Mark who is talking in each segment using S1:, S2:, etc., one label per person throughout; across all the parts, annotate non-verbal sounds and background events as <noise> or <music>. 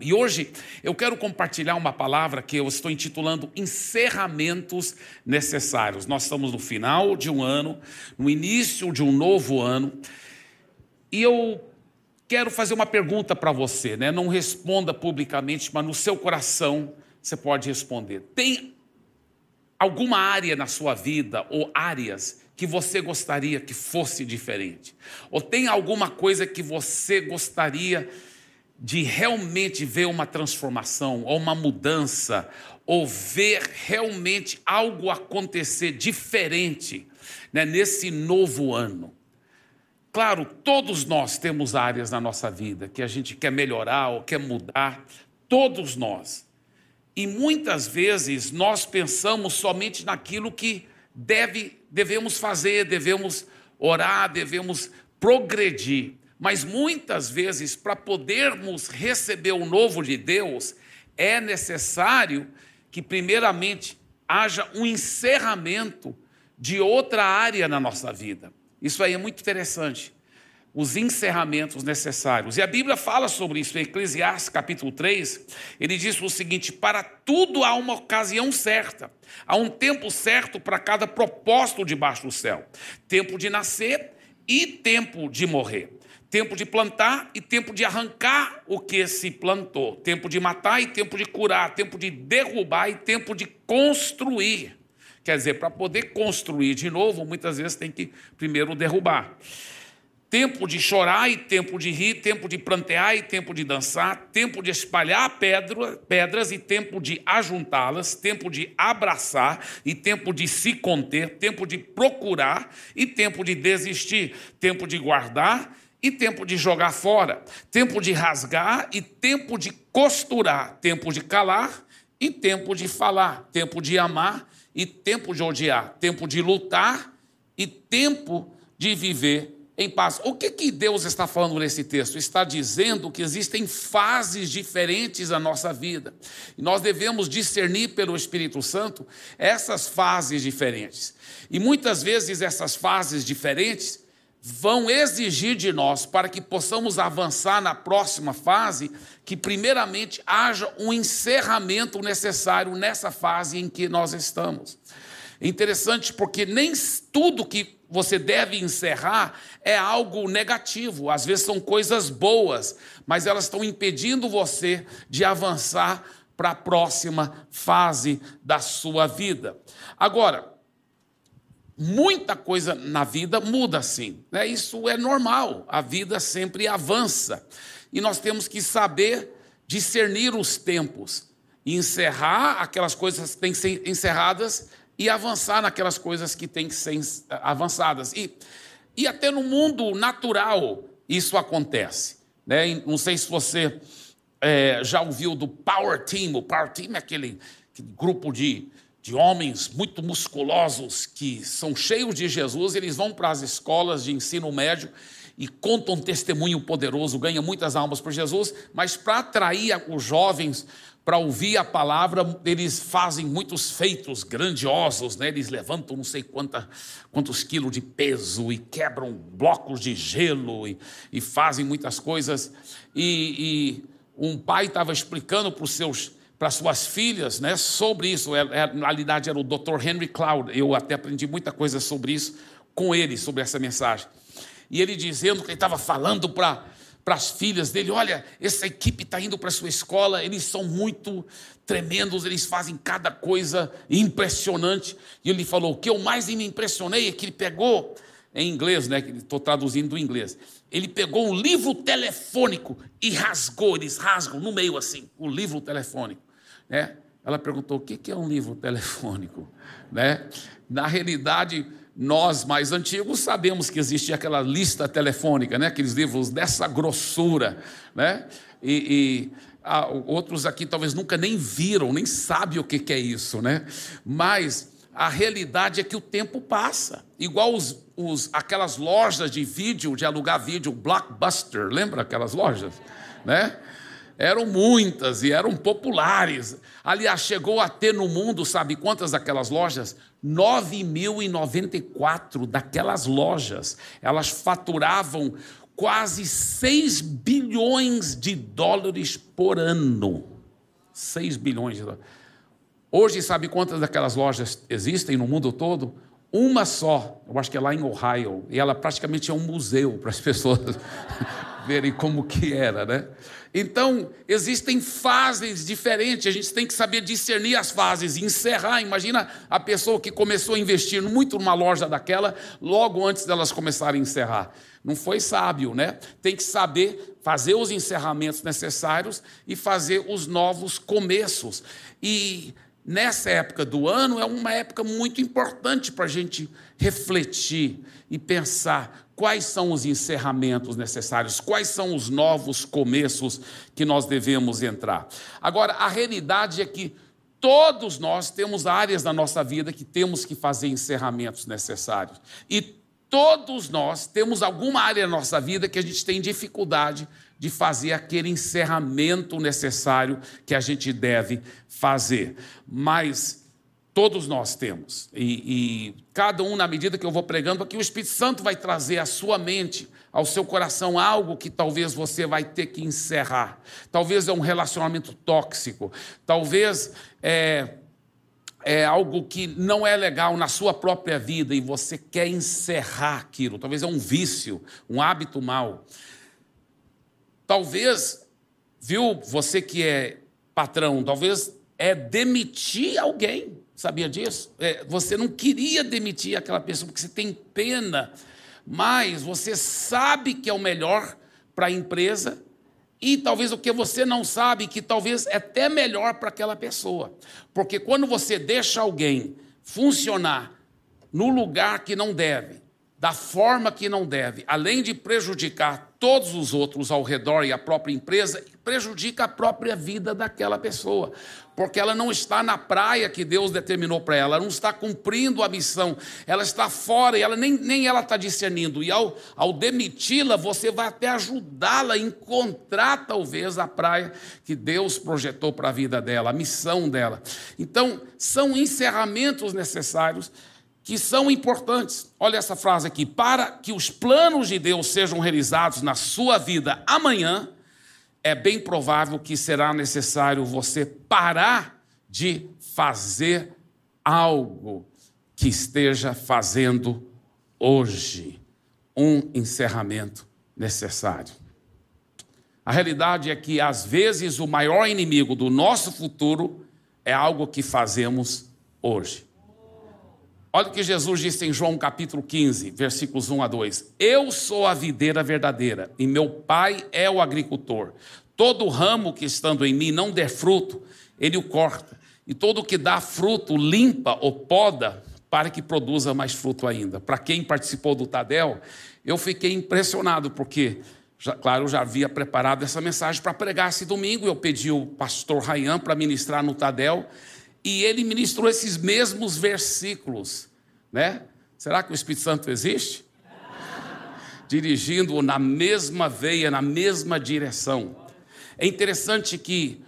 S1: E hoje eu quero compartilhar uma palavra que eu estou intitulando Encerramentos Necessários. Nós estamos no final de um ano, no início de um novo ano, e eu quero fazer uma pergunta para você, né? Não responda publicamente, mas no seu coração você pode responder. Tem alguma área na sua vida ou áreas que você gostaria que fosse diferente? Ou tem alguma coisa que você gostaria de realmente ver uma transformação ou uma mudança ou ver realmente algo acontecer diferente né, nesse novo ano? Claro, todos nós temos áreas na nossa vida que a gente quer melhorar ou quer mudar, todos nós. E muitas vezes nós pensamos somente naquilo que deve, devemos fazer, devemos orar, devemos progredir. Mas muitas vezes, para podermos receber o novo de Deus, é necessário que, primeiramente, haja um encerramento de outra área na nossa vida. Isso aí é muito interessante. Os encerramentos necessários. E a Bíblia fala sobre isso em Eclesiastes capítulo 3. Ele diz o seguinte: para tudo há uma ocasião certa, há um tempo certo para cada propósito debaixo do céu: tempo de nascer e tempo de morrer. Tempo de plantar e tempo de arrancar o que se plantou. Tempo de matar e tempo de curar. Tempo de derrubar e tempo de construir. Quer dizer, para poder construir de novo, muitas vezes tem que primeiro derrubar. Tempo de chorar e tempo de rir, tempo de plantear e tempo de dançar, tempo de espalhar pedra, pedras e tempo de ajuntá-las, tempo de abraçar e tempo de se conter, tempo de procurar e tempo de desistir, tempo de guardar e tempo de jogar fora, tempo de rasgar e tempo de costurar, tempo de calar e tempo de falar, tempo de amar e tempo de odiar, tempo de lutar e tempo de viver em paz. O que, que Deus está falando nesse texto? Está dizendo que existem fases diferentes na nossa vida. E nós devemos discernir pelo Espírito Santo essas fases diferentes. E muitas vezes essas fases diferentes vão exigir de nós, para que possamos avançar na próxima fase, que primeiramente haja um encerramento necessário nessa fase em que nós estamos. Interessante porque nem tudo que você deve encerrar é algo negativo, às vezes são coisas boas, mas elas estão impedindo você de avançar para a próxima fase da sua vida. Agora, muita coisa na vida muda sim. Né? Isso é normal, a vida sempre avança. E nós temos que saber discernir os tempos e encerrar aquelas coisas que têm que ser encerradas e avançar naquelas coisas que têm que ser avançadas. E, e até no mundo natural isso acontece. Né? Não sei se você é, já ouviu do Power Team. O Power Team é aquele, aquele grupo de de homens muito musculosos que são cheios de Jesus, eles vão para as escolas de ensino médio e contam um testemunho poderoso, ganham muitas almas por Jesus, mas para atrair os jovens para ouvir a palavra, eles fazem muitos feitos grandiosos, né? eles levantam não sei quanta, quantos quilos de peso e quebram blocos de gelo e, e fazem muitas coisas. E, e um pai estava explicando para os seus para suas filhas né, sobre isso. É, é, na realidade, era o Dr. Henry Cloud. Eu até aprendi muita coisa sobre isso com ele, sobre essa mensagem. E ele dizendo que ele estava falando para para as filhas dele: olha, essa equipe está indo para a sua escola, eles são muito tremendos, eles fazem cada coisa impressionante. E ele falou: o que eu mais me impressionei é que ele pegou, em inglês, né? Estou traduzindo do inglês. Ele pegou um livro telefônico e rasgou, eles rasgam no meio assim, o livro telefônico. Né? Ela perguntou: o que é um livro telefônico? <laughs> Né? Na realidade, nós mais antigos sabemos que existia aquela lista telefônica, né? aqueles livros dessa grossura. Né? E, e ah, outros aqui talvez nunca nem viram, nem sabem o que, é isso. Né? Mas a realidade é que o tempo passa. Igual os, os, aquelas lojas de vídeo, de alugar vídeo, Blockbuster, lembra aquelas lojas? Né? Eram muitas e eram populares. Aliás, chegou a ter no mundo, sabe quantas daquelas lojas? 9.094 daquelas lojas. Elas faturavam quase 6 bilhões de dólares por ano. 6 bilhões de dólares. Hoje, sabe quantas daquelas lojas existem no mundo todo? Uma só, eu acho que é lá em Ohio, e ela praticamente é um museu para as pessoas <laughs> verem como que era, né? Então, existem fases diferentes, a gente tem que saber discernir as fases encerrar. Imagina a pessoa que começou a investir muito numa loja daquela, logo antes delas começarem a encerrar. Não foi sábio, né? Tem que saber fazer os encerramentos necessários e fazer os novos começos. E nessa época do ano é uma época muito importante para a gente refletir e pensar quais são os encerramentos necessários, quais são os novos começos que nós devemos entrar. Agora, a realidade é que todos nós temos áreas da nossa vida que temos que fazer encerramentos necessários. E todos nós temos alguma área da nossa vida que a gente tem dificuldade de fazer aquele encerramento necessário que a gente deve fazer. Mas Todos nós temos. E, e, cada um, na medida que eu vou pregando, aqui o Espírito Santo vai trazer à sua mente, ao seu coração, algo que talvez você vai ter que encerrar. Talvez é um relacionamento tóxico. Talvez é, é algo que não é legal na sua própria vida e você quer encerrar aquilo. Talvez é um vício, um hábito mau. Talvez, viu, você que é patrão, talvez é demitir alguém. Sabia disso? É, você não queria demitir aquela pessoa porque você tem pena, mas você sabe que é o melhor para a empresa e talvez o que você não sabe, que talvez é até melhor para aquela pessoa. Porque quando você deixa alguém funcionar no lugar que não deve, da forma que não deve, além de prejudicar todos os outros ao redor e a própria empresa, prejudica a própria vida daquela pessoa, porque ela não está na praia que Deus determinou para ela, ela não está cumprindo a missão, ela está fora e ela nem, nem ela está discernindo. E ao, ao demiti-la, você vai até ajudá-la a encontrar talvez a praia que Deus projetou para a vida dela, a missão dela. Então, são encerramentos necessários que são importantes. Olha essa frase aqui: para que os planos de Deus sejam realizados na sua vida amanhã, é bem provável que será necessário você parar de fazer algo que esteja fazendo hoje. Um encerramento necessário. A realidade é que, às vezes, o maior inimigo do nosso futuro é algo que fazemos hoje. Olha o que Jesus disse em João capítulo 15, versículos 1 a 2. Eu sou a videira verdadeira e meu pai é o agricultor. Todo ramo que estando em mim não der fruto, ele o corta. E todo que dá fruto limpa ou poda para que produza mais fruto ainda. Para quem participou do Tadel, eu fiquei impressionado, porque, já, claro, eu já havia preparado essa mensagem para pregar esse domingo. Eu pedi o pastor Rayan para ministrar no Tadel e ele ministrou esses mesmos versículos, né? Será que o Espírito Santo existe? Dirigindo-o na mesma veia, na mesma direção. É interessante que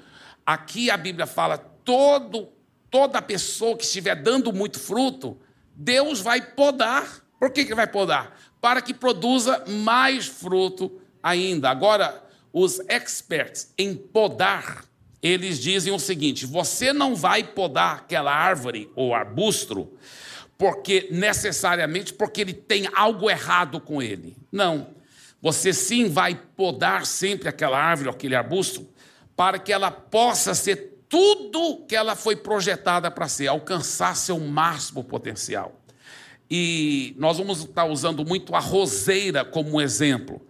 S1: aqui a Bíblia fala todo toda pessoa que estiver dando muito fruto, Deus vai podar. Por que, que vai podar? Para que produza mais fruto ainda. Agora, os experts em podar eles dizem o seguinte: você não vai podar aquela árvore ou arbusto porque necessariamente porque ele tem algo errado com ele. Não. Você sim vai podar sempre aquela árvore ou aquele arbusto para que ela possa ser tudo que ela foi projetada para ser, alcançar seu máximo potencial. E nós vamos estar usando muito a roseira como exemplo.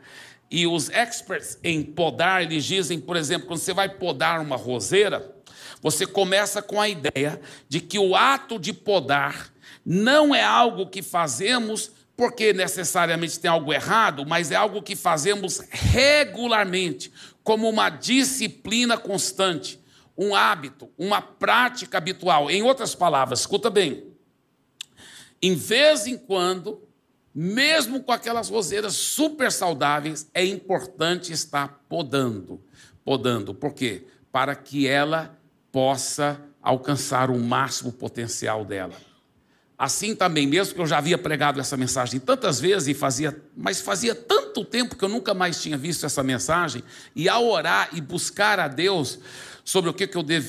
S1: E os experts em podar, eles dizem, por exemplo, quando você vai podar uma roseira, você começa com a ideia de que o ato de podar não é algo que fazemos porque necessariamente tem algo errado, mas é algo que fazemos regularmente, como uma disciplina constante, um hábito, uma prática habitual. Em outras palavras, escuta bem, em vez em quando mesmo com aquelas roseiras super saudáveis, é importante estar podando. Podando, por quê? Para que ela possa alcançar o máximo potencial dela. Assim também, mesmo que eu já havia pregado essa mensagem tantas vezes e fazia, mas fazia tanto tempo que eu nunca mais tinha visto essa mensagem, e ao orar e buscar a Deus sobre o que, que eu dev,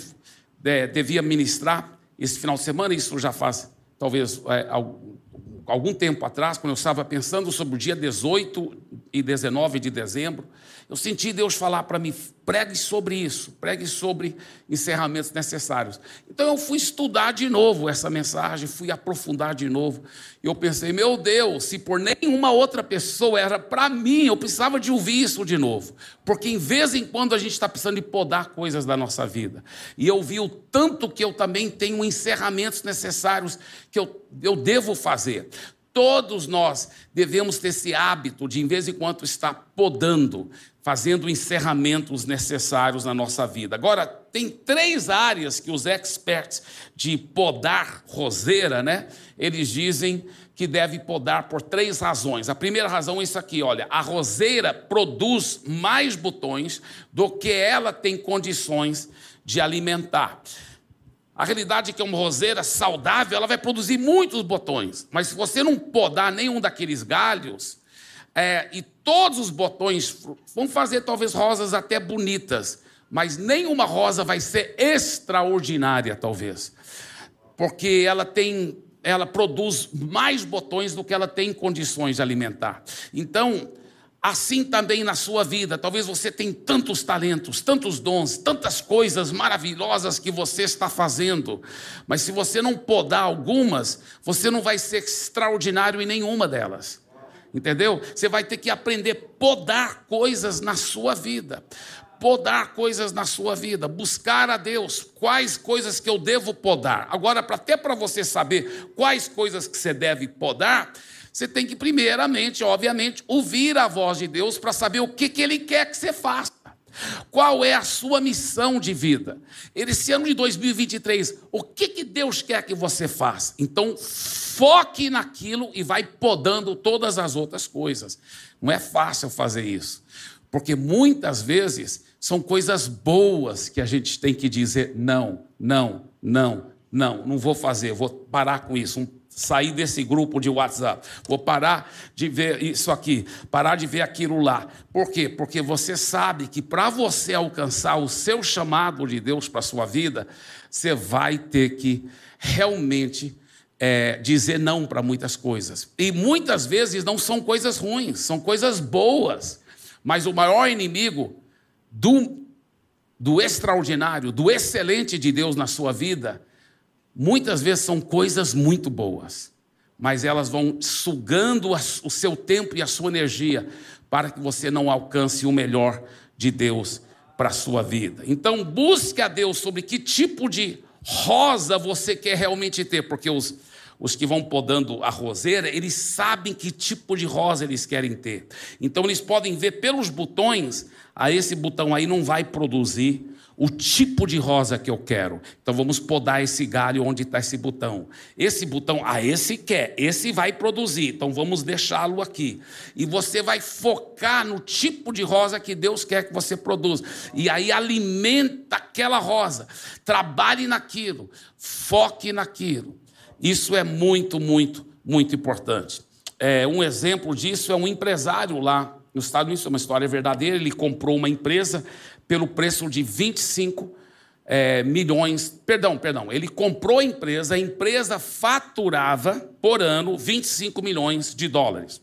S1: é, devia ministrar esse final de semana, isso já faz talvez é, algum tempo atrás, quando eu estava pensando sobre o dia 18 e 19 de dezembro, eu senti Deus falar para mim: pregue sobre isso, pregue sobre encerramentos necessários. Então eu fui estudar de novo essa mensagem, fui aprofundar de novo. E eu pensei: meu Deus, se por nenhuma outra pessoa era para mim, eu precisava de ouvir isso de novo. Porque em vez em quando a gente está precisando de podar coisas da nossa vida. E eu vi o tanto que eu também tenho encerramentos necessários que eu, eu devo fazer. Todos nós devemos ter esse hábito de, em vez em quando, estar podando, fazendo encerramentos necessários na nossa vida. Agora, tem três áreas que os experts de podar roseira, né? Eles dizem que deve podar por três razões. A primeira razão é isso aqui, olha, a roseira produz mais botões do que ela tem condições de alimentar. A realidade é que uma roseira saudável, ela vai produzir muitos botões, mas se você não podar nenhum daqueles galhos, é, e todos os botões vão fazer talvez rosas até bonitas, mas nenhuma rosa vai ser extraordinária, talvez, porque ela tem, ela produz mais botões do que ela tem condições de alimentar. Então, assim também na sua vida, talvez você tenha tantos talentos, tantos dons, tantas coisas maravilhosas que você está fazendo, mas se você não podar algumas, você não vai ser extraordinário em nenhuma delas entendeu? Você vai ter que aprender a podar coisas na sua vida. Podar coisas na sua vida, buscar a Deus, quais coisas que eu devo podar. Agora, até para você saber quais coisas que você deve podar, você tem que, primeiramente, obviamente, ouvir a voz de Deus para saber o que, que Ele quer que você faça. Qual é a sua missão de vida? Esse ano de 2023, o que, que Deus quer que você faça? Então, foque naquilo e vai podando todas as outras coisas. Não é fácil fazer isso, porque muitas vezes são coisas boas que a gente tem que dizer não, não, não, não, não vou fazer, vou parar com isso. Um sair desse grupo de WhatsApp, vou parar de ver isso aqui, parar de ver aquilo lá. Por quê? Porque você sabe que para você alcançar o seu chamado de Deus para a sua vida, você vai ter que realmente é, dizer não para muitas coisas. E muitas vezes não são coisas ruins, são coisas boas. Mas o maior inimigo do, do extraordinário, do excelente de Deus na sua vida, muitas vezes são coisas muito boas, mas elas vão sugando o seu tempo e a sua energia para que você não alcance o melhor de Deus para a sua vida. Então, busque a Deus sobre que tipo de rosa você quer realmente ter, porque os, os que vão podando a roseira, eles sabem que tipo de rosa eles querem ter. Então, eles podem ver pelos botões, a ah, esse botão aí não vai produzir o tipo de rosa que eu quero. Então vamos podar esse galho onde está esse botão. Esse botão, ah, esse quer, esse vai produzir, então vamos deixá-lo aqui. E você vai focar no tipo de rosa que Deus quer que você produza. E aí alimenta aquela rosa. Trabalhe naquilo, foque naquilo. Isso é muito, muito, muito importante. É, um exemplo disso é um empresário lá nos Estados Unidos, é uma história verdadeira. Ele comprou uma empresa pelo preço de 25 é, milhões. Perdão, perdão. Ele comprou a empresa, a empresa faturava por ano 25 milhões de dólares.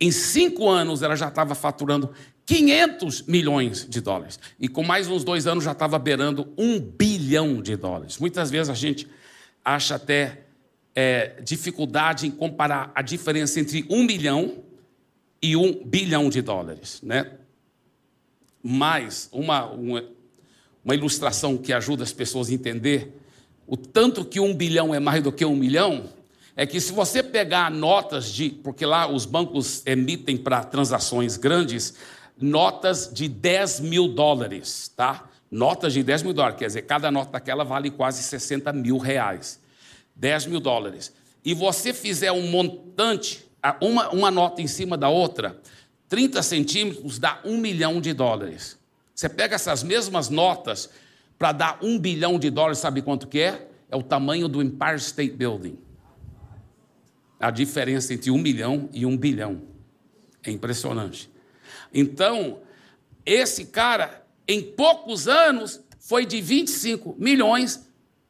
S1: Em cinco anos, ela já estava faturando 500 milhões de dólares. E com mais uns dois anos, já estava beirando um bilhão de dólares. Muitas vezes a gente acha até é, dificuldade em comparar a diferença entre um milhão e um bilhão de dólares, né? Mais uma, uma, uma ilustração que ajuda as pessoas a entender o tanto que um bilhão é mais do que um milhão, é que se você pegar notas de. Porque lá os bancos emitem para transações grandes notas de 10 mil dólares, tá? Notas de 10 mil dólares, quer dizer, cada nota daquela vale quase 60 mil reais. 10 mil dólares. E você fizer um montante, uma, uma nota em cima da outra, 30 centímetros dá um milhão de dólares. Você pega essas mesmas notas para dar um bilhão de dólares, sabe quanto que é? É o tamanho do Empire State Building. A diferença entre um milhão e um bilhão. É impressionante. Então, esse cara, em poucos anos, foi de 25 milhões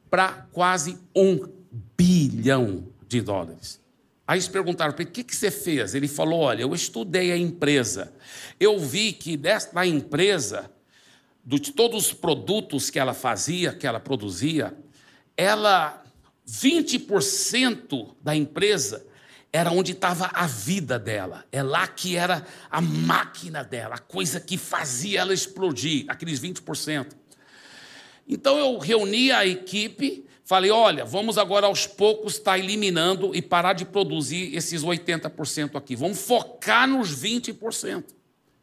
S1: para quase um bilhão de dólares. Aí eles perguntaram para ele: o que, que você fez? Ele falou: olha, eu estudei a empresa. Eu vi que desta empresa, de todos os produtos que ela fazia, que ela produzia, ela 20% da empresa era onde estava a vida dela. É lá que era a máquina dela, a coisa que fazia ela explodir, aqueles 20%. Então eu reuni a equipe, falei: olha, vamos agora aos poucos estar tá eliminando e parar de produzir esses 80% aqui. Vamos focar nos 20%.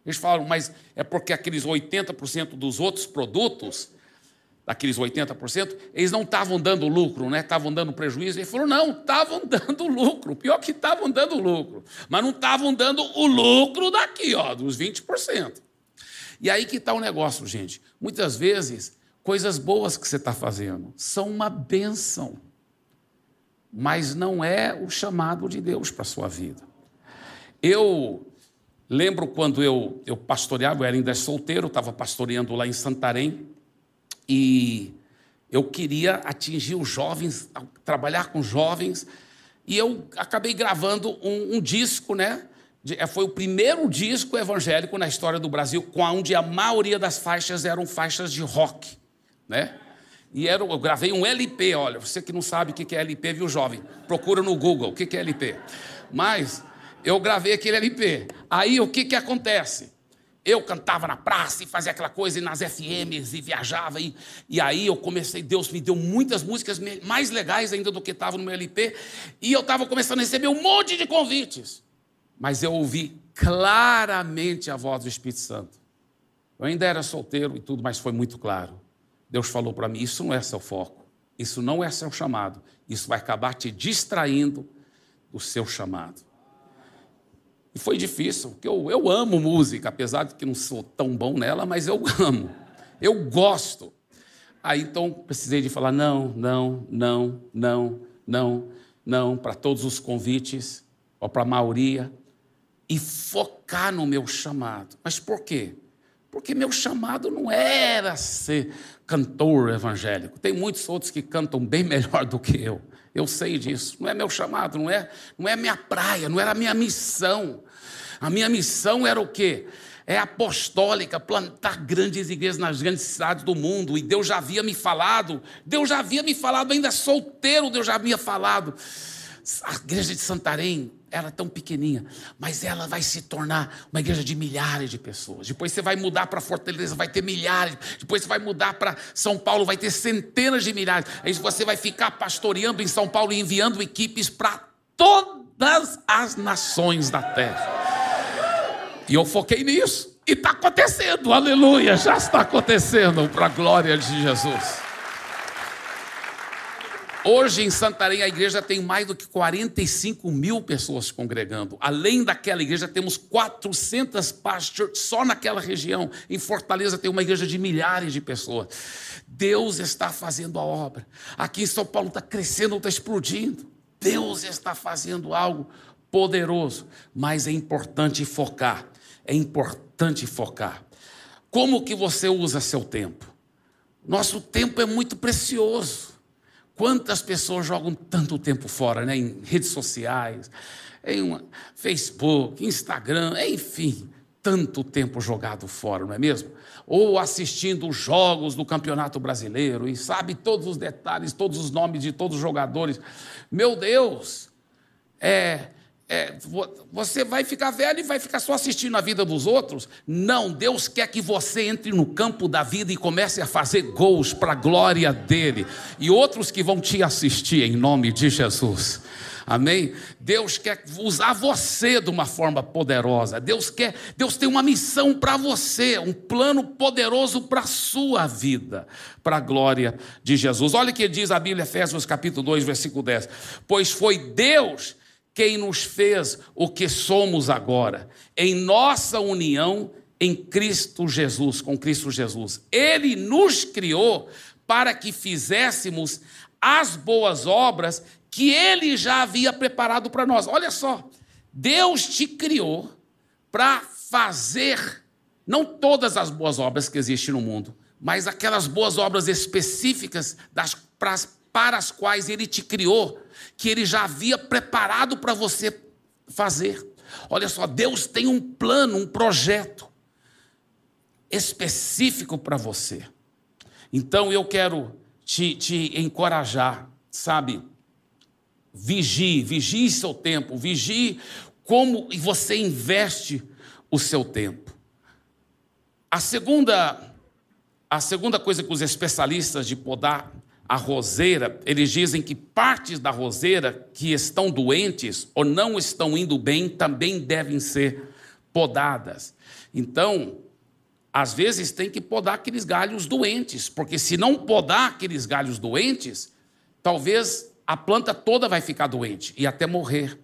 S1: Eles falaram, mas é porque aqueles 80% dos outros produtos daqueles 80%, eles não estavam dando lucro, né? estavam dando prejuízo. Ele falou: não, estavam <laughs> dando lucro. Pior que estavam dando lucro, mas não estavam dando o lucro daqui, ó, dos 20%. E aí que está o negócio, gente. Muitas vezes, coisas boas que você está fazendo são uma benção, mas não é o chamado de Deus para a sua vida. Eu lembro quando eu, eu pastoreava, eu era ainda solteiro, estava pastoreando lá em Santarém, e eu queria atingir os jovens, trabalhar com jovens, e eu acabei gravando um, um disco, né? É, foi o primeiro disco evangélico na história do Brasil, onde a maioria das faixas eram faixas de rock, né? E era, eu gravei um LP, olha, você que não sabe o que é LP, viu, jovem? Procura no Google o que é LP. Mas eu gravei aquele LP. Aí o que, que acontece? Eu cantava na praça e fazia aquela coisa e nas FMs e viajava. E, e aí eu comecei, Deus me deu muitas músicas mais legais ainda do que estava no meu LP. E eu estava começando a receber um monte de convites. Mas eu ouvi claramente a voz do Espírito Santo. Eu ainda era solteiro e tudo, mas foi muito claro. Deus falou para mim: Isso não é seu foco, isso não é seu chamado, isso vai acabar te distraindo do seu chamado. E foi difícil, porque eu, eu amo música, apesar de que não sou tão bom nela, mas eu <laughs> amo, eu gosto. Aí então precisei de falar não, não, não, não, não, não, para todos os convites, ou para a maioria, e focar no meu chamado. Mas por quê? Porque meu chamado não era ser cantor evangélico. Tem muitos outros que cantam bem <laughs> melhor do que eu. Eu sei disso. Não é meu chamado, não é, não é minha praia, não era a minha missão. A minha missão era o quê? É apostólica, plantar grandes igrejas nas grandes cidades do mundo. E Deus já havia me falado, Deus já havia me falado, ainda solteiro, Deus já havia falado. A igreja de Santarém era tão pequenininha, mas ela vai se tornar uma igreja de milhares de pessoas. Depois você vai mudar para Fortaleza, vai ter milhares. Depois você vai mudar para São Paulo, vai ter centenas de milhares. Aí você vai ficar pastoreando em São Paulo e enviando equipes para todas as nações da terra. E eu foquei nisso. E está acontecendo, aleluia, já está acontecendo para a glória de Jesus. Hoje em Santarém a igreja tem mais do que 45 mil pessoas congregando. Além daquela igreja, temos 400 pastors só naquela região. Em Fortaleza tem uma igreja de milhares de pessoas. Deus está fazendo a obra. Aqui em São Paulo está crescendo, está explodindo. Deus está fazendo algo poderoso. Mas é importante focar. É importante focar. Como que você usa seu tempo? Nosso tempo é muito precioso. Quantas pessoas jogam tanto tempo fora, né? Em redes sociais, em uma, Facebook, Instagram, enfim, tanto tempo jogado fora, não é mesmo? Ou assistindo os jogos do Campeonato Brasileiro e sabe todos os detalhes, todos os nomes de todos os jogadores. Meu Deus, é, é, você vai ficar velho e vai ficar só assistindo a vida dos outros? Não, Deus quer que você entre no campo da vida e comece a fazer gols para a glória dele. E outros que vão te assistir em nome de Jesus. Amém? Deus quer usar você de uma forma poderosa. Deus quer, Deus tem uma missão para você, um plano poderoso para a sua vida, para a glória de Jesus. Olha o que diz a Bíblia, Efésios capítulo 2, versículo 10. Pois foi Deus quem nos fez o que somos agora, em nossa união em Cristo Jesus, com Cristo Jesus. Ele nos criou para que fizéssemos as boas obras que ele já havia preparado para nós. Olha só, Deus te criou para fazer não todas as boas obras que existem no mundo, mas aquelas boas obras específicas das, para, para as quais ele te criou, que ele já havia preparado para você fazer. Olha só, Deus tem um plano, um projeto específico para você. Então eu quero te, te encorajar, sabe? Vigie, vigie seu tempo, vigie como você investe o seu tempo. A segunda, a segunda coisa que os especialistas de podar a roseira, eles dizem que partes da roseira que estão doentes ou não estão indo bem também devem ser podadas. Então, às vezes tem que podar aqueles galhos doentes, porque se não podar aqueles galhos doentes, talvez a planta toda vai ficar doente e até morrer.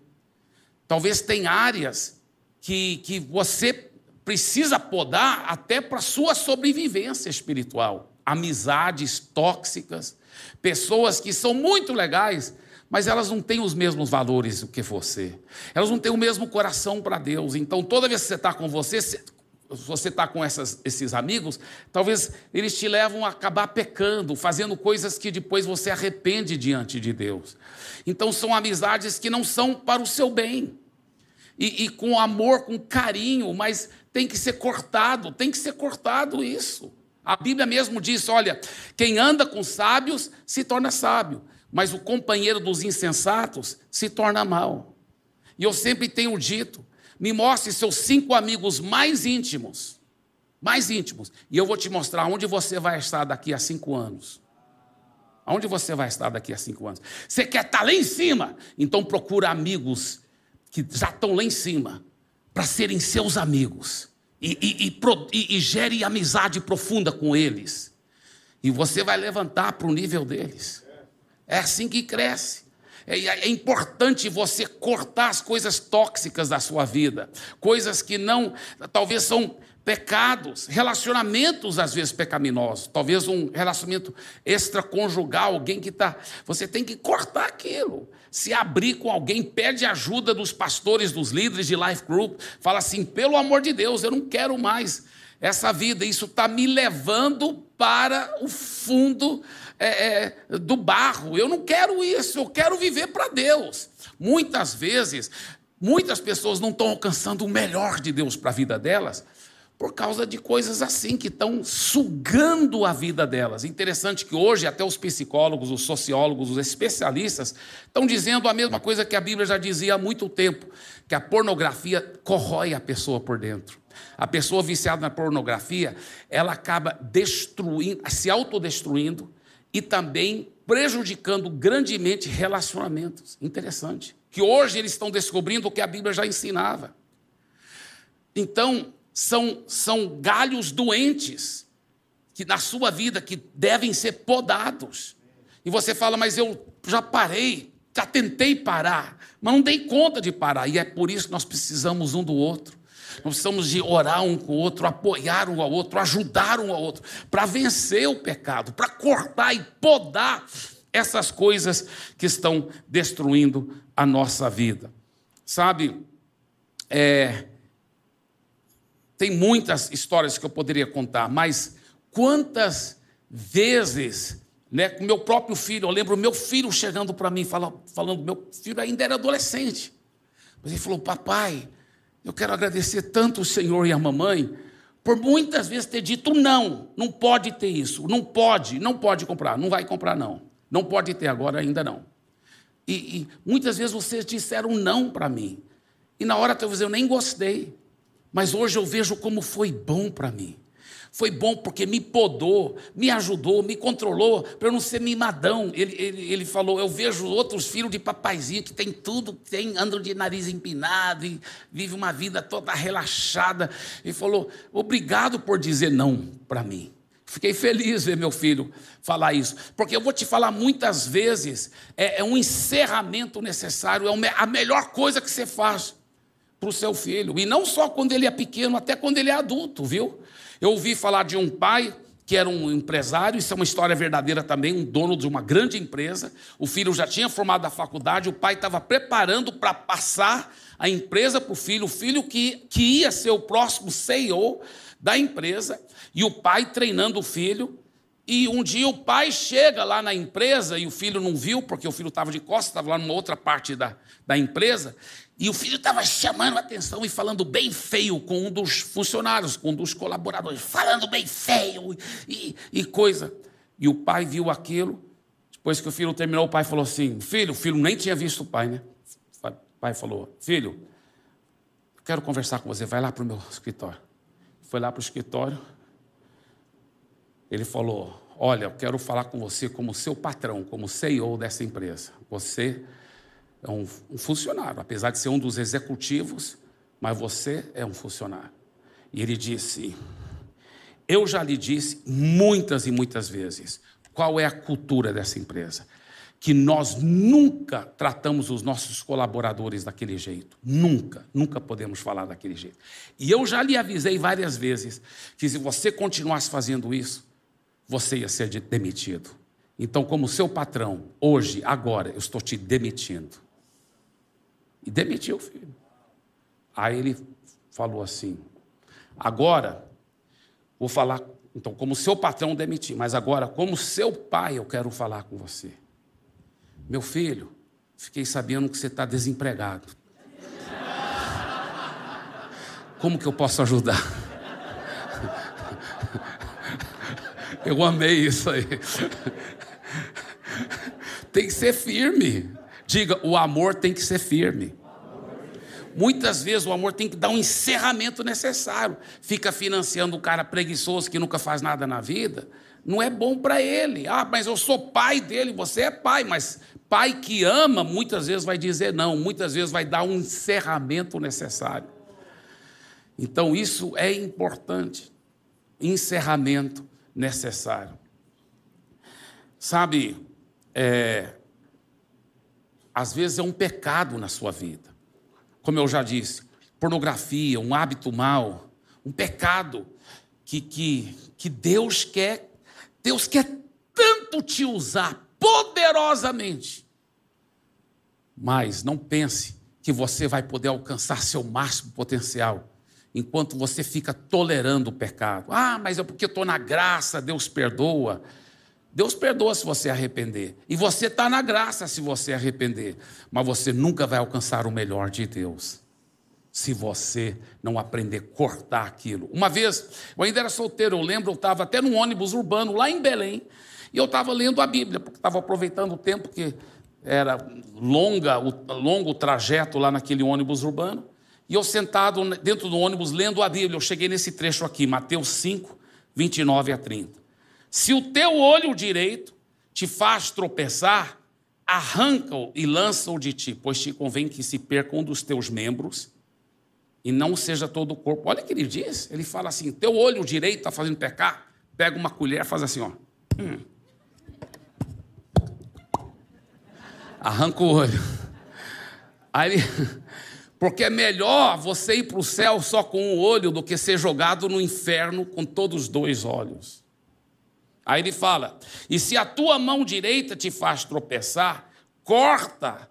S1: Talvez tem áreas que, que você precisa podar até para sua sobrevivência espiritual. Amizades tóxicas, pessoas que são muito legais, mas elas não têm os mesmos valores que você. Elas não têm o mesmo coração para Deus. Então, toda vez que você está com você, se você está com essas, esses amigos, talvez eles te levam a acabar pecando, fazendo coisas que depois você arrepende diante de Deus. Então, são amizades que não são para o seu bem. E, e com amor, com carinho, mas tem que ser cortado, tem que ser cortado isso. A Bíblia mesmo diz: olha, quem anda com sábios se torna sábio, mas o companheiro dos insensatos se torna mal. E eu sempre tenho dito: me mostre seus cinco amigos mais íntimos, mais íntimos, e eu vou te mostrar onde você vai estar daqui a cinco anos. Onde você vai estar daqui a cinco anos? Você quer estar lá em cima? Então procura amigos que já estão lá em cima para serem seus amigos e, e, e, gere amizade profunda com eles. E você vai levantar para o nível deles. É assim que cresce. É, é, importante você cortar as coisas tóxicas da sua vida, coisas que não, talvez são pecados, relacionamentos às vezes pecaminosos, talvez um relacionamento extraconjugal, alguém que está. Você tem que cortar aquilo se abrir com alguém, pede ajuda dos pastores, dos líderes de life group, fala assim: pelo amor de Deus, eu não quero mais essa vida, isso está me levando para o fundo é, é, do barro. Eu não quero isso, eu quero viver para Deus. Muitas vezes, muitas pessoas não estão alcançando o melhor de Deus para a vida delas por causa de coisas assim que estão sugando a vida delas. Interessante que hoje até os psicólogos, os sociólogos, os especialistas estão dizendo a mesma coisa que a Bíblia já dizia há muito tempo, que a pornografia corrói a pessoa por dentro. A pessoa viciada na pornografia, ela acaba destruindo, se autodestruindo e também prejudicando grandemente relacionamentos. Interessante. Que hoje eles estão descobrindo o que a Bíblia já ensinava. Então, são, são galhos doentes que na sua vida que devem ser podados. E você fala, mas eu já parei, já tentei parar, mas não dei conta de parar. E é por isso que nós precisamos um do outro. Nós precisamos de orar um com o outro, apoiar um ao outro, ajudar um ao outro, para vencer o pecado, para cortar e podar essas coisas que estão destruindo a nossa vida. Sabe, é, tem muitas histórias que eu poderia contar, mas quantas vezes, né, com meu próprio filho, eu lembro meu filho chegando para mim, falando, falando, meu filho ainda era adolescente, mas ele falou: Papai, eu quero agradecer tanto o Senhor e a mamãe por muitas vezes ter dito não, não pode ter isso, não pode, não pode comprar, não vai comprar não, não pode ter agora ainda não. E, e muitas vezes vocês disseram não para mim, e na hora talvez eu nem gostei, mas hoje eu vejo como foi bom para mim. Foi bom porque me podou, me ajudou, me controlou, para eu não ser mimadão. Ele, ele, ele falou: Eu vejo outros filhos de papaizinho que tem tudo, tem, andam de nariz empinado e vive uma vida toda relaxada. Ele falou: Obrigado por dizer não para mim. Fiquei feliz ver meu filho falar isso, porque eu vou te falar muitas vezes: é, é um encerramento necessário, é a melhor coisa que você faz para o seu filho. E não só quando ele é pequeno, até quando ele é adulto, viu? Eu ouvi falar de um pai que era um empresário, isso é uma história verdadeira também, um dono de uma grande empresa. O filho já tinha formado a faculdade, o pai estava preparando para passar a empresa para o filho, o filho que, que ia ser o próximo CEO da empresa, e o pai treinando o filho. E um dia o pai chega lá na empresa e o filho não viu, porque o filho estava de costas, estava lá numa outra parte da, da empresa, e o filho estava chamando a atenção e falando bem feio com um dos funcionários, com um dos colaboradores, falando bem feio e, e coisa. E o pai viu aquilo. Depois que o filho terminou, o pai falou assim: Filho, o filho nem tinha visto o pai, né? O pai falou: Filho, quero conversar com você, vai lá para o meu escritório. Foi lá para o escritório. Ele falou: Olha, eu quero falar com você como seu patrão, como CEO dessa empresa. Você é um, um funcionário, apesar de ser um dos executivos, mas você é um funcionário. E ele disse: Eu já lhe disse muitas e muitas vezes qual é a cultura dessa empresa. Que nós nunca tratamos os nossos colaboradores daquele jeito. Nunca, nunca podemos falar daquele jeito. E eu já lhe avisei várias vezes que se você continuasse fazendo isso, você ia ser demitido. Então, como seu patrão, hoje, agora, eu estou te demitindo. E demitiu o filho. Aí ele falou assim: agora vou falar, então, como seu patrão demiti, mas agora, como seu pai, eu quero falar com você. Meu filho, fiquei sabendo que você está desempregado. <laughs> Como que eu posso ajudar? Eu amei isso aí. Tem que ser firme. Diga, o amor tem que ser firme. Muitas vezes o amor tem que dar um encerramento necessário. Fica financiando um cara preguiçoso que nunca faz nada na vida. Não é bom para ele. Ah, mas eu sou pai dele, você é pai, mas pai que ama muitas vezes vai dizer não, muitas vezes vai dar um encerramento necessário. Então isso é importante. Encerramento necessário. Sabe, é, às vezes é um pecado na sua vida. Como eu já disse, pornografia, um hábito mau, um pecado que, que, que Deus quer, Deus quer tanto te usar poderosamente. Mas não pense que você vai poder alcançar seu máximo potencial enquanto você fica tolerando o pecado. Ah, mas é porque estou na graça, Deus perdoa. Deus perdoa se você arrepender. E você está na graça se você arrepender. Mas você nunca vai alcançar o melhor de Deus. Se você não aprender a cortar aquilo. Uma vez, eu ainda era solteiro, eu lembro, eu estava até num ônibus urbano lá em Belém. E eu estava lendo a Bíblia, porque estava aproveitando o tempo que era longa, o, longo trajeto lá naquele ônibus urbano. E eu sentado dentro do ônibus lendo a Bíblia, eu cheguei nesse trecho aqui, Mateus 5, 29 a 30. Se o teu olho direito te faz tropeçar, arranca-o e lança-o de ti, pois te convém que se perca um dos teus membros e não seja todo o corpo. Olha o que ele diz. Ele fala assim: teu olho direito está fazendo pecar, pega uma colher, faz assim, ó. Hum. Arranca o olho. Aí ele, <laughs> porque é melhor você ir para o céu só com um olho do que ser jogado no inferno com todos os dois olhos. Aí ele fala: e se a tua mão direita te faz tropeçar, corta,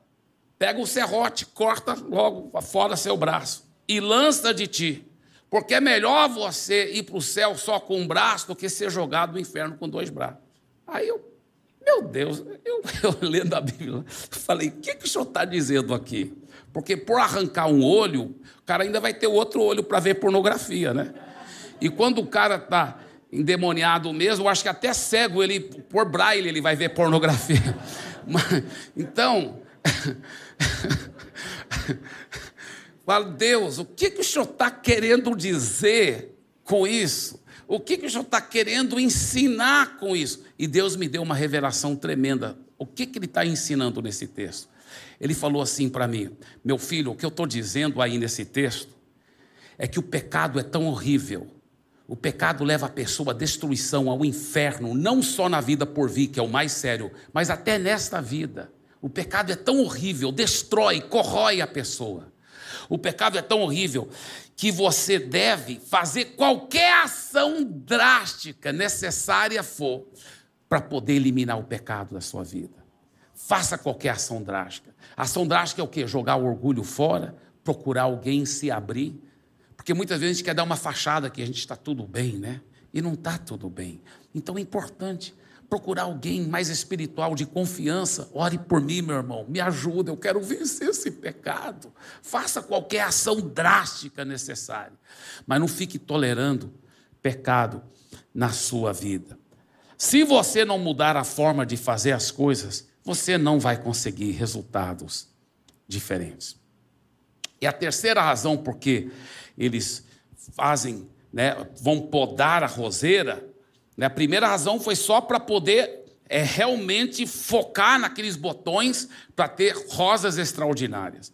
S1: pega o serrote, corta logo fora seu braço e lança de ti. Porque é melhor você ir para o céu só com um braço do que ser jogado no inferno com dois braços. Aí eu, meu Deus, eu, <laughs> eu lendo a Bíblia, falei: o que, que o senhor está dizendo aqui? Porque por arrancar um olho, o cara ainda vai ter outro olho para ver pornografia, né? E quando o cara está endemoniado mesmo, eu acho que até cego ele, por braille, ele vai ver pornografia. <laughs> então, <laughs> falo, Deus, o que, que o Senhor está querendo dizer com isso? O que, que o Senhor está querendo ensinar com isso? E Deus me deu uma revelação tremenda. O que, que Ele está ensinando nesse texto? Ele falou assim para mim: Meu filho, o que eu estou dizendo aí nesse texto é que o pecado é tão horrível o pecado leva a pessoa à destruição, ao inferno, não só na vida por vir, que é o mais sério, mas até nesta vida. O pecado é tão horrível, destrói, corrói a pessoa. O pecado é tão horrível que você deve fazer qualquer ação drástica necessária for para poder eliminar o pecado da sua vida. Faça qualquer ação drástica. Ação drástica é o quê? Jogar o orgulho fora, procurar alguém se abrir. Porque muitas vezes a gente quer dar uma fachada que a gente está tudo bem, né? E não está tudo bem. Então é importante procurar alguém mais espiritual, de confiança. Ore por mim, meu irmão, me ajuda, eu quero vencer esse pecado. Faça qualquer ação drástica necessária, mas não fique tolerando pecado na sua vida. Se você não mudar a forma de fazer as coisas, você não vai conseguir resultados diferentes. E a terceira razão por que eles fazem, né, vão podar a roseira, né? A primeira razão foi só para poder é, realmente focar naqueles botões para ter rosas extraordinárias.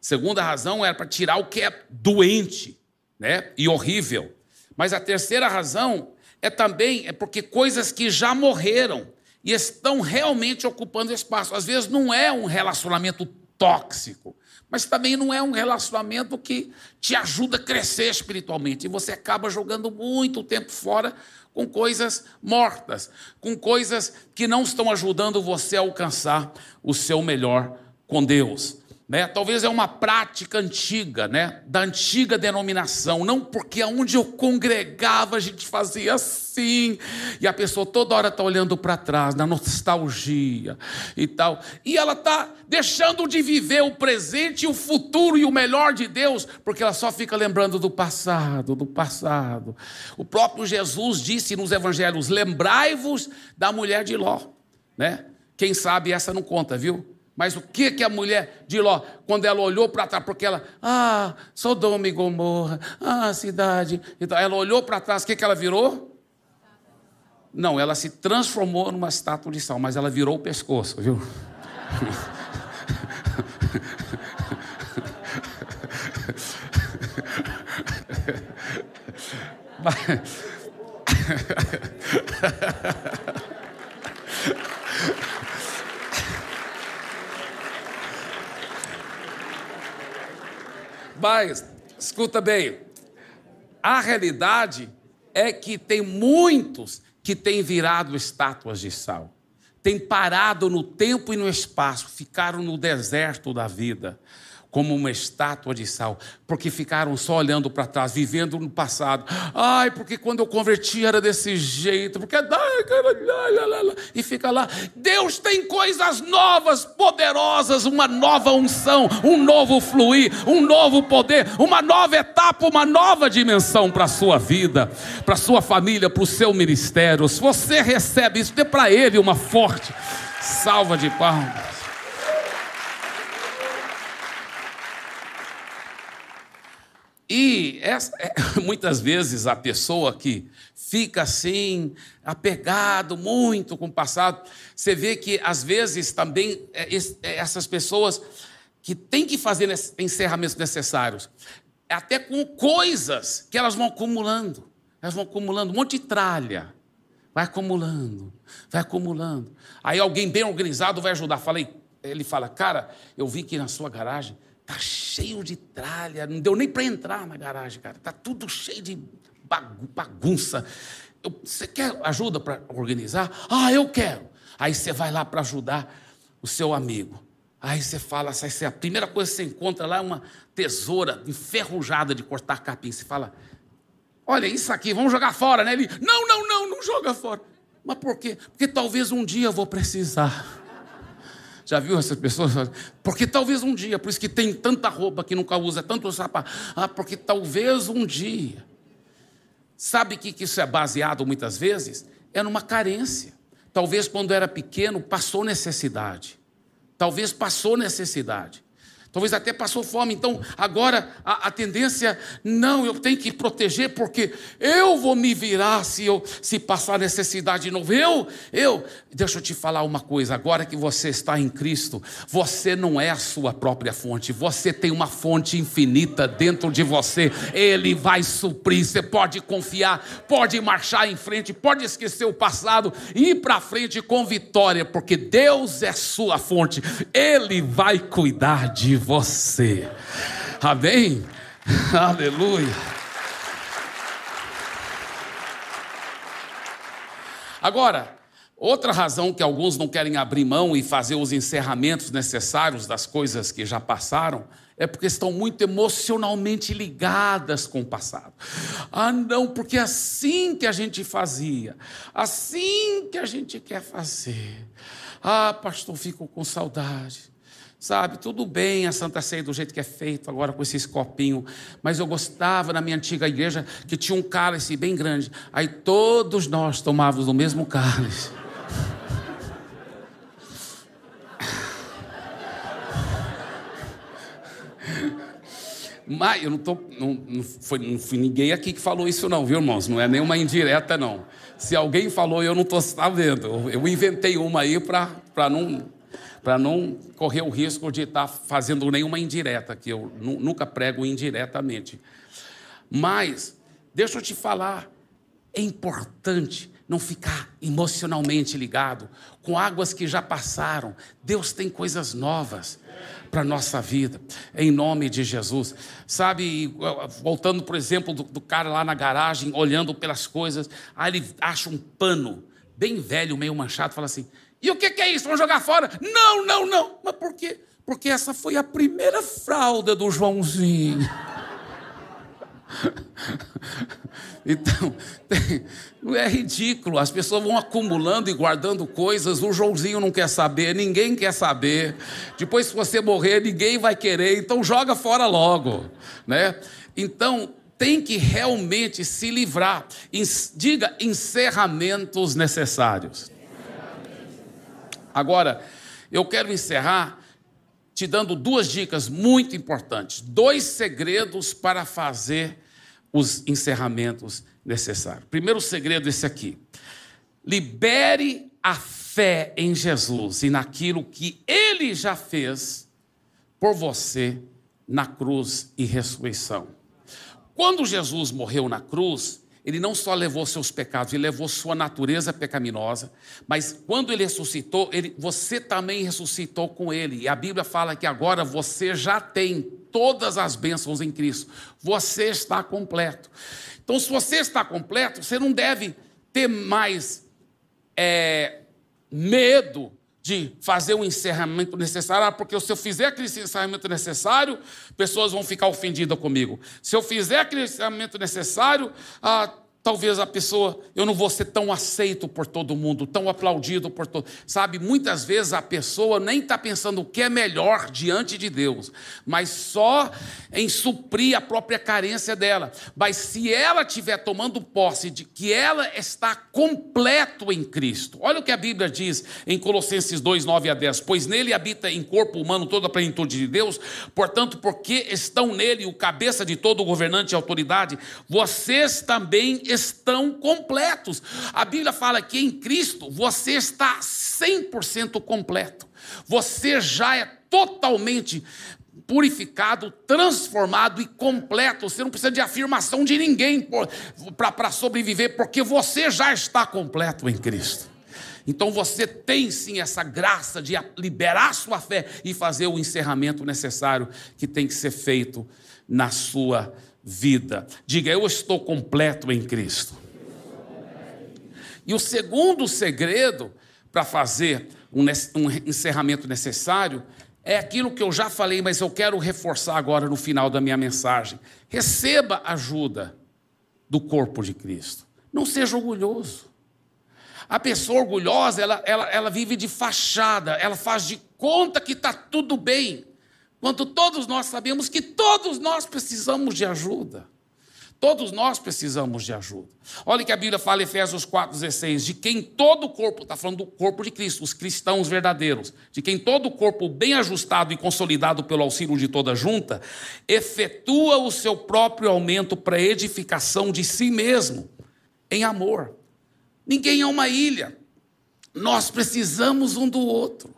S1: Segunda razão era para tirar o que é doente né? e horrível. Mas a terceira razão é também é porque coisas que já morreram e estão realmente ocupando espaço. Às vezes não é um relacionamento tóxico, mas também não é um relacionamento que te ajuda a crescer espiritualmente. E você acaba jogando muito tempo fora com coisas mortas, com coisas que não estão ajudando você a alcançar o seu melhor com Deus. Né? Talvez é uma prática antiga, né? da antiga denominação, não porque aonde eu congregava a gente fazia assim, e a pessoa toda hora está olhando para trás, na nostalgia e tal, e ela está deixando de viver o presente, o futuro e o melhor de Deus, porque ela só fica lembrando do passado, do passado. O próprio Jesus disse nos evangelhos: lembrai-vos da mulher de Ló, né? Quem sabe essa não conta, viu? Mas o que que a mulher de Ló, quando ela olhou para trás, porque ela, ah, Sodoma e Gomorra, ah, cidade. Então, ela olhou para trás, o que que ela virou? Não, ela se transformou numa estátua de sal, mas ela virou o pescoço, viu? <laughs> Mas, escuta bem, a realidade é que tem muitos que têm virado estátuas de sal, têm parado no tempo e no espaço, ficaram no deserto da vida como uma estátua de sal, porque ficaram só olhando para trás, vivendo no passado. Ai, porque quando eu converti era desse jeito, porque e fica lá. Deus tem coisas novas, poderosas, uma nova unção, um novo fluir, um novo poder, uma nova etapa, uma nova dimensão para a sua vida, para a sua família, para o seu ministério. Se você recebe isso, dê para ele uma forte salva de palmas. E essa, é, <laughs> muitas vezes a pessoa que fica assim, apegado muito com o passado, você vê que às vezes também é, é, essas pessoas que têm que fazer encerramentos necessários, até com coisas que elas vão acumulando, elas vão acumulando um monte de tralha, vai acumulando, vai acumulando. Aí alguém bem organizado vai ajudar. Falei, ele fala, cara, eu vi que na sua garagem Tá cheio de tralha, não deu nem para entrar na garagem, cara. Tá tudo cheio de bagunça. Você quer ajuda para organizar? Ah, eu quero. Aí você vai lá para ajudar o seu amigo. Aí você fala, aí a primeira coisa que você encontra lá é uma tesoura enferrujada de cortar capim. Você fala, olha isso aqui, vamos jogar fora, né? Ele, não, não, não, não joga fora. Mas por quê? Porque talvez um dia eu vou precisar. Já viu essas pessoas? Porque talvez um dia, por isso que tem tanta roupa que nunca usa, tanto sapato. Ah, porque talvez um dia. Sabe que, que isso é baseado muitas vezes? É numa carência. Talvez quando era pequeno passou necessidade. Talvez passou necessidade. Talvez até passou fome. Então, agora a, a, tendência, não, eu tenho que proteger, porque eu vou me virar se eu se passar necessidade de novo. Eu, eu, deixa eu te falar uma coisa, agora que você está em Cristo, você não é a sua própria fonte, você tem uma fonte infinita dentro de você, Ele vai suprir. Você pode confiar, pode marchar em frente, pode esquecer o passado e ir para frente com vitória, porque Deus é sua fonte, Ele vai cuidar de você. Amém? <laughs> Aleluia. Agora, outra razão que alguns não querem abrir mão e fazer os encerramentos necessários das coisas que já passaram é porque estão muito emocionalmente ligadas com o passado. Ah, não, porque assim que a gente fazia, assim que a gente quer fazer. Ah, pastor, fico com saudade. Sabe, tudo bem a Santa Ceia do jeito que é feito agora com esses copinhos, mas eu gostava na minha antiga igreja que tinha um cálice bem grande, aí todos nós tomávamos do mesmo cálice. Mas eu não tô, não, não, foi, não foi ninguém aqui que falou isso, não, viu, irmãos? Não é nenhuma indireta, não. Se alguém falou, eu não estou sabendo. Eu inventei uma aí para não, não correr o risco de estar tá fazendo nenhuma indireta, que eu nunca prego indiretamente. Mas, deixa eu te falar, é importante não ficar emocionalmente ligado com águas que já passaram. Deus tem coisas novas para nossa vida, em nome de Jesus. Sabe, voltando, por exemplo, do, do, cara lá na garagem, olhando pelas coisas, aí ele acha um pano bem velho, meio manchado, fala assim: e o que, é isso? Vamos jogar fora? Não, não, não. Mas por quê? Porque essa foi a primeira fralda do Joãozinho. <laughs> Então, é ridículo, as pessoas vão acumulando e guardando coisas, o Joãozinho não quer saber, ninguém quer saber. Depois, se você morrer, ninguém vai querer, então joga fora logo, né? Então, tem que realmente se livrar. Diga encerramentos necessários. Agora, eu quero encerrar te dando duas dicas muito importantes, dois segredos para fazer os encerramentos necessários. Primeiro segredo esse aqui. Libere a fé em Jesus e naquilo que ele já fez por você na cruz e ressurreição. Quando Jesus morreu na cruz, ele não só levou seus pecados, ele levou sua natureza pecaminosa, mas quando ele ressuscitou, ele, você também ressuscitou com ele. E a Bíblia fala que agora você já tem todas as bênçãos em Cristo. Você está completo. Então, se você está completo, você não deve ter mais é, medo de fazer o encerramento necessário, ah, porque se eu fizer aquele encerramento necessário, pessoas vão ficar ofendidas comigo. Se eu fizer aquele encerramento necessário, ah, Talvez a pessoa, eu não vou ser tão aceito por todo mundo, tão aplaudido por todo. Sabe, muitas vezes a pessoa nem está pensando o que é melhor diante de Deus, mas só em suprir a própria carência dela. Mas se ela estiver tomando posse de que ela está completo em Cristo, olha o que a Bíblia diz em Colossenses 2, 9 a 10: Pois nele habita em corpo humano toda a plenitude de Deus, portanto, porque estão nele o cabeça de todo governante e autoridade, vocês também estão estão completos. A Bíblia fala que em Cristo você está 100% completo. Você já é totalmente purificado, transformado e completo. Você não precisa de afirmação de ninguém para sobreviver, porque você já está completo em Cristo. Então você tem sim essa graça de liberar sua fé e fazer o encerramento necessário que tem que ser feito na sua vida vida. Diga, eu estou completo em Cristo. E o segundo segredo para fazer um, encerramento necessário é aquilo que eu já falei, mas eu quero reforçar agora no final da minha mensagem. Receba ajuda do corpo de Cristo. Não seja orgulhoso. A pessoa orgulhosa, ela, ela, ela vive de fachada, ela faz de conta que está tudo bem. Quando todos nós sabemos que todos nós precisamos de ajuda. Todos nós precisamos de ajuda. Olha que a Bíblia fala em Efésios 4,16: de quem todo o corpo, está falando do corpo de Cristo, os cristãos verdadeiros, de quem todo o corpo bem ajustado e consolidado pelo auxílio de toda junta, efetua o seu próprio aumento para edificação de si mesmo, em amor. Ninguém é uma ilha, nós precisamos um do outro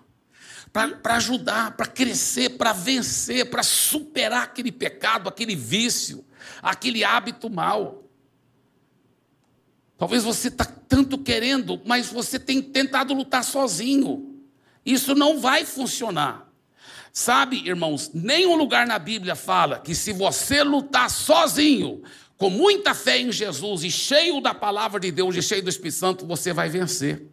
S1: para ajudar, para crescer, para vencer, para superar aquele pecado, aquele vício, aquele hábito mal. Talvez você está tanto querendo, mas você tem tentado lutar sozinho. Isso não vai funcionar. Sabe, irmãos, nenhum lugar na Bíblia fala que se você lutar sozinho, com muita fé em Jesus e cheio da palavra de Deus e cheio do Espírito Santo, você vai vencer.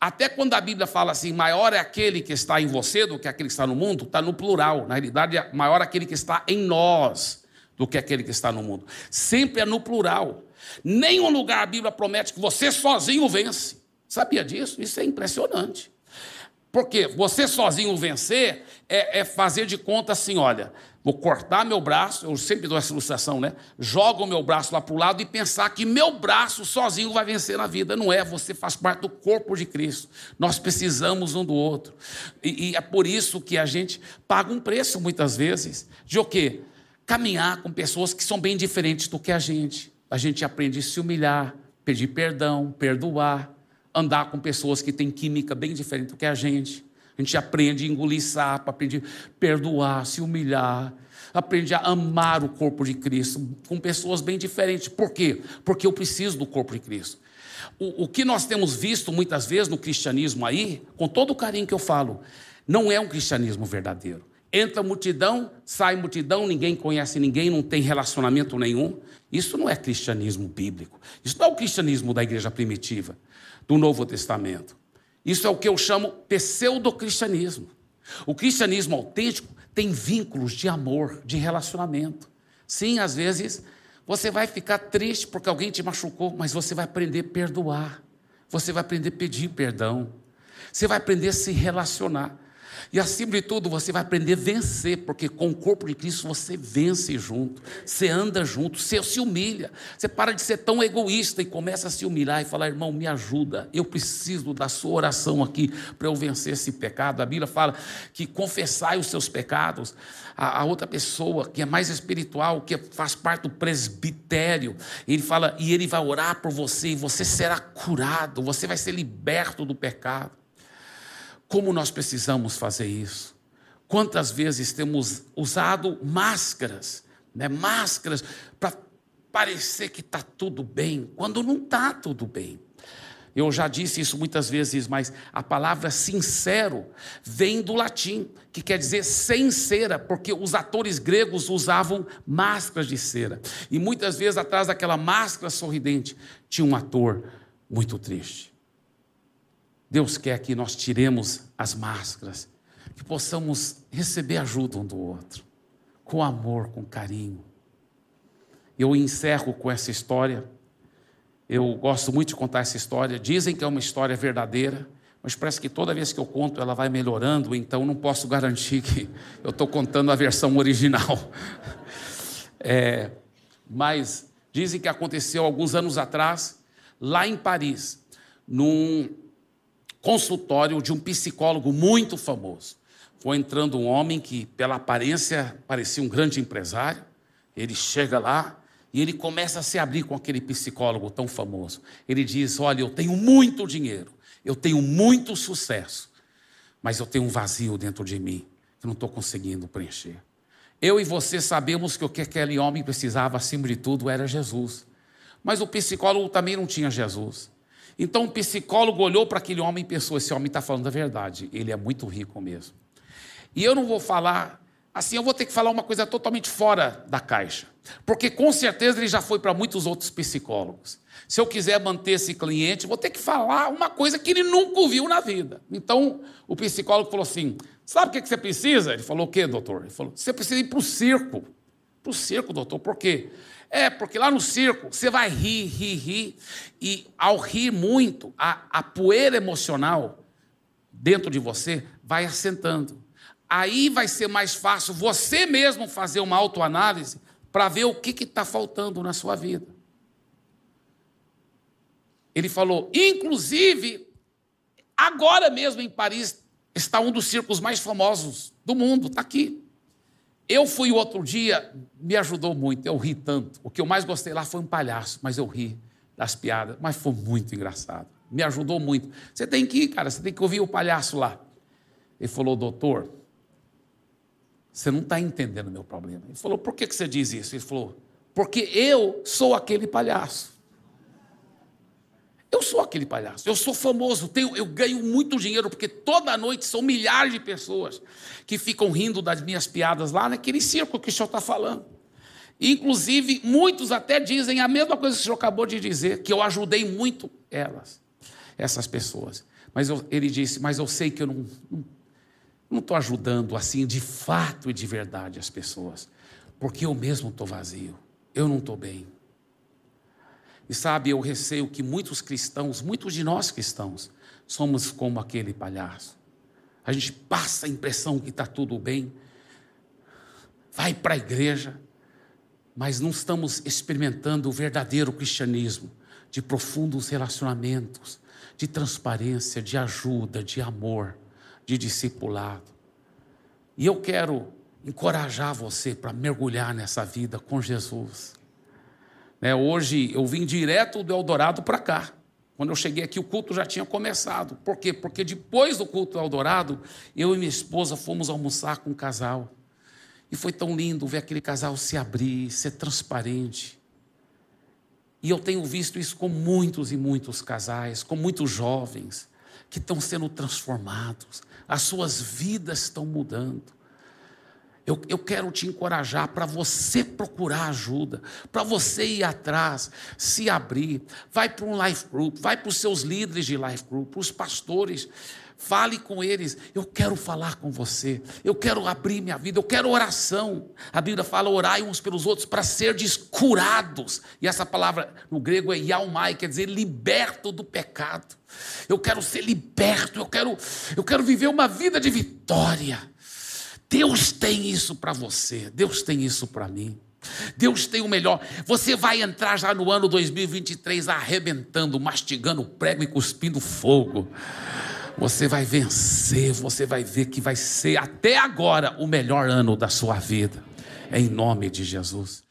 S1: Até quando a Bíblia fala assim, maior é aquele que está em você do que aquele que está no mundo, está no plural. Na realidade, é maior aquele que está em nós do que aquele que está no mundo. Sempre é no plural. Nenhum lugar a Bíblia promete que você sozinho vence. Sabia disso? Isso é impressionante. Porque você sozinho vencer é, é, fazer de conta assim: olha, vou cortar meu braço, eu sempre dou essa ilustração, né? Jogo o meu braço lá para o lado e pensar que meu braço sozinho vai vencer na vida. Não é, você faz parte do corpo de Cristo. Nós precisamos um do outro. E, e é por isso que a gente paga um preço muitas vezes de o quê? Caminhar com pessoas que são bem diferentes do que a gente. A gente aprende a se humilhar, pedir perdão, perdoar andar com pessoas que têm química bem diferente do que a gente. A gente aprende a engolir sapo, aprende a perdoar, se humilhar, aprende a amar o corpo de Cristo com pessoas bem diferentes. Por quê? Porque eu preciso do corpo de Cristo. O, o que nós temos visto muitas vezes no cristianismo aí, com todo o carinho que eu falo, não é um cristianismo verdadeiro. Entra multidão, sai multidão, ninguém conhece ninguém, não tem relacionamento nenhum. Isso não é cristianismo bíblico. Isso não é o cristianismo da igreja primitiva do Novo Testamento. Isso é o que eu chamo pseudo-cristianismo. O cristianismo autêntico tem vínculos de amor, de relacionamento. Sim, às vezes você vai ficar triste porque alguém te machucou, mas você vai aprender a perdoar. Você vai aprender a pedir perdão. Você vai aprender a se relacionar. E acima de tudo, você vai aprender a vencer, porque com o corpo de Cristo você vence junto, você anda junto, você se humilha, você para de ser tão egoísta e começa a se humilhar e falar: irmão, me ajuda, eu preciso da sua oração aqui para eu vencer esse pecado. A Bíblia fala que confessai os seus pecados. A, a outra pessoa que é mais espiritual, que faz parte do presbitério, ele fala, e ele vai orar por você, e você será curado, você vai ser liberto do pecado. Como nós precisamos fazer isso? Quantas vezes temos usado máscaras, né? máscaras para parecer que está tudo bem, quando não está tudo bem. Eu já disse isso muitas vezes, mas a palavra sincero vem do latim, que quer dizer sem cera, porque os atores gregos usavam máscaras de cera. E muitas vezes atrás daquela máscara sorridente tinha um ator muito triste. Deus quer que nós tiremos as máscaras, que possamos receber ajuda um do outro, com amor, com carinho. Eu encerro com essa história. Eu gosto muito de contar essa história. Dizem que é uma história verdadeira, mas parece que toda vez que eu conto ela vai melhorando, então não posso garantir que eu estou contando a versão original. <laughs> É, mas dizem que aconteceu alguns anos atrás, lá em Paris, num consultório de um psicólogo muito famoso. Foi entrando um homem que, pela aparência, parecia um grande empresário. Ele chega lá e ele começa a se abrir com aquele psicólogo tão famoso. Ele diz: Olha, eu tenho muito dinheiro, eu tenho muito sucesso, mas eu tenho um vazio dentro de mim que não estou conseguindo preencher. Eu e você sabemos que o que aquele homem precisava, acima de tudo, era Jesus. Mas o psicólogo também não tinha Jesus. Então o psicólogo olhou para aquele homem e pensou: esse homem está falando a verdade, ele é muito rico mesmo. E eu não vou falar, assim, eu vou ter que falar uma coisa totalmente fora da caixa, porque com certeza ele já foi para muitos outros psicólogos. Se eu quiser manter esse cliente, vou ter que falar uma coisa que ele nunca ouviu na vida. Então o psicólogo falou assim: sabe o que você precisa? Ele falou: o quê, doutor? Ele falou: você precisa ir para o circo. Para o circo, doutor, por quê? É, porque lá no circo você vai rir, rir, rir, e ao rir muito, a, a poeira emocional dentro de você vai assentando. Aí vai ser mais fácil você mesmo fazer uma autoanálise para ver o que está faltando na sua vida. Ele falou, inclusive, agora mesmo em Paris está um dos circos mais famosos do mundo, está aqui. Eu fui outro dia, me ajudou muito, eu ri tanto. O que eu mais gostei lá foi um palhaço, mas eu ri das piadas, mas foi muito engraçado. Me ajudou muito. Você tem que ir, cara, você tem que ouvir o palhaço lá. Ele falou, doutor, você não está entendendo o meu problema. Ele falou, por que você diz isso? Ele falou, porque eu sou aquele palhaço. Eu sou aquele palhaço, eu sou famoso, tenho, eu ganho muito dinheiro, porque toda noite são milhares de pessoas que ficam rindo das minhas piadas lá naquele circo que o senhor está falando. Inclusive, muitos até dizem a mesma coisa que o senhor acabou de dizer, que eu ajudei muito elas, essas pessoas. Mas eu, ele disse, mas eu sei que eu não não estou ajudando assim de fato e de verdade as pessoas, porque eu mesmo estou vazio, eu não estou bem. E sabe, eu receio que muitos cristãos, muitos de nós cristãos, somos como aquele palhaço. A gente passa a impressão que está tudo bem, vai para a igreja, mas não estamos experimentando o verdadeiro cristianismo de profundos relacionamentos, de transparência, de ajuda, de amor, de discipulado. E eu quero encorajar você para mergulhar nessa vida com Jesus. Né, hoje eu vim direto do Eldorado para cá. Quando eu cheguei aqui, o culto já tinha começado. Por quê? Porque depois do culto do Eldorado, eu e minha esposa fomos almoçar com um casal. E foi tão lindo ver aquele casal se abrir, ser transparente. E eu tenho visto isso com muitos e muitos casais, com muitos jovens que estão sendo transformados, as suas vidas estão mudando. Eu, eu quero te encorajar para você procurar ajuda, para você ir atrás, se abrir. Vai para um life group, vai para os seus líderes de life group, para os pastores. Fale com eles. Eu quero falar com você. Eu quero abrir minha vida. Eu quero oração. A Bíblia fala orai uns pelos outros para ser curados. E essa palavra no grego é yaumai, quer dizer liberto do pecado. Eu quero ser liberto. Eu quero, eu quero viver uma vida de vitória. Deus tem isso para você. Deus tem isso para mim. Deus tem o melhor. Você vai entrar já no ano 2023 arrebentando, mastigando prego e cuspindo fogo. Você vai vencer, você vai ver que vai ser até agora o melhor ano da sua vida. É em nome de Jesus.